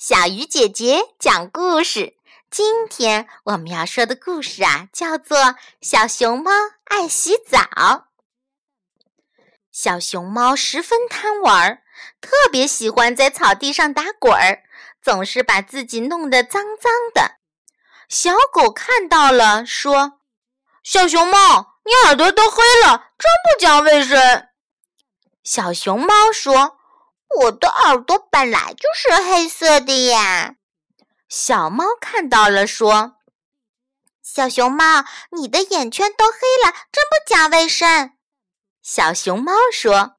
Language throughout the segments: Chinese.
小鱼姐姐讲故事。今天我们要说的故事啊，叫做《小熊猫爱洗澡》。小熊猫十分贪玩，特别喜欢在草地上打滚儿，总是把自己弄得脏脏的。小狗看到了，说：“小熊猫，你耳朵都黑了，真不讲卫生。”小熊猫说。我的耳朵本来就是黑色的呀！小猫看到了，说：“小熊猫，你的眼圈都黑了，真不讲卫生。”小熊猫说：“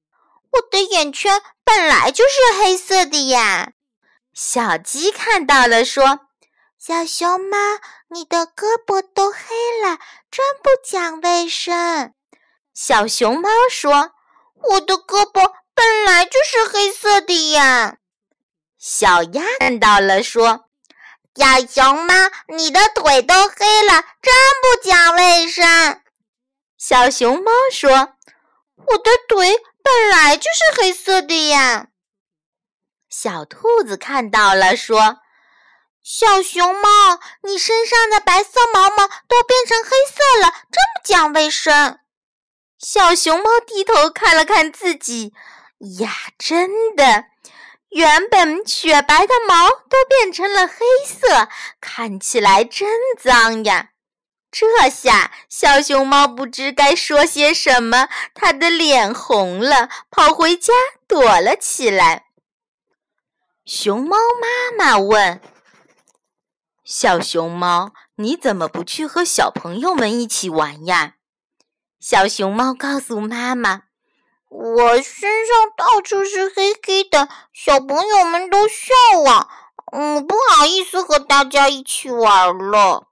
我的眼圈本来就是黑色的呀！”小鸡看到了，说：“小熊猫，你的胳膊都黑了，真不讲卫生。”小熊猫说：“我的胳膊。”本来就是黑色的呀！小鸭看到了，说：“小熊猫，你的腿都黑了，真不讲卫生。”小熊猫说：“我的腿本来就是黑色的呀！”小兔子看到了，说：“小熊猫，你身上的白色毛毛都变成黑色了，真不讲卫生。”小熊猫低头看了看自己。呀，真的，原本雪白的毛都变成了黑色，看起来真脏呀！这下小熊猫不知该说些什么，它的脸红了，跑回家躲了起来。熊猫妈妈问：“小熊猫，你怎么不去和小朋友们一起玩呀？”小熊猫告诉妈妈。我身上到处是黑黑的，小朋友们都笑我，嗯，不好意思和大家一起玩了。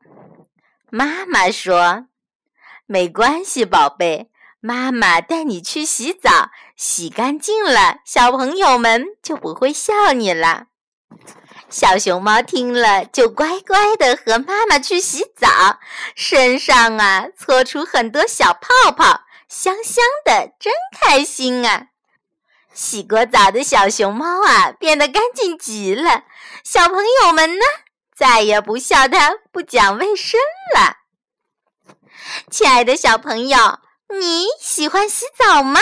妈妈说：“没关系，宝贝，妈妈带你去洗澡，洗干净了，小朋友们就不会笑你了。”小熊猫听了，就乖乖的和妈妈去洗澡，身上啊搓出很多小泡泡。香香的，真开心啊！洗过澡的小熊猫啊，变得干净极了。小朋友们呢，再也不笑它不讲卫生了。亲爱的小朋友，你喜欢洗澡吗？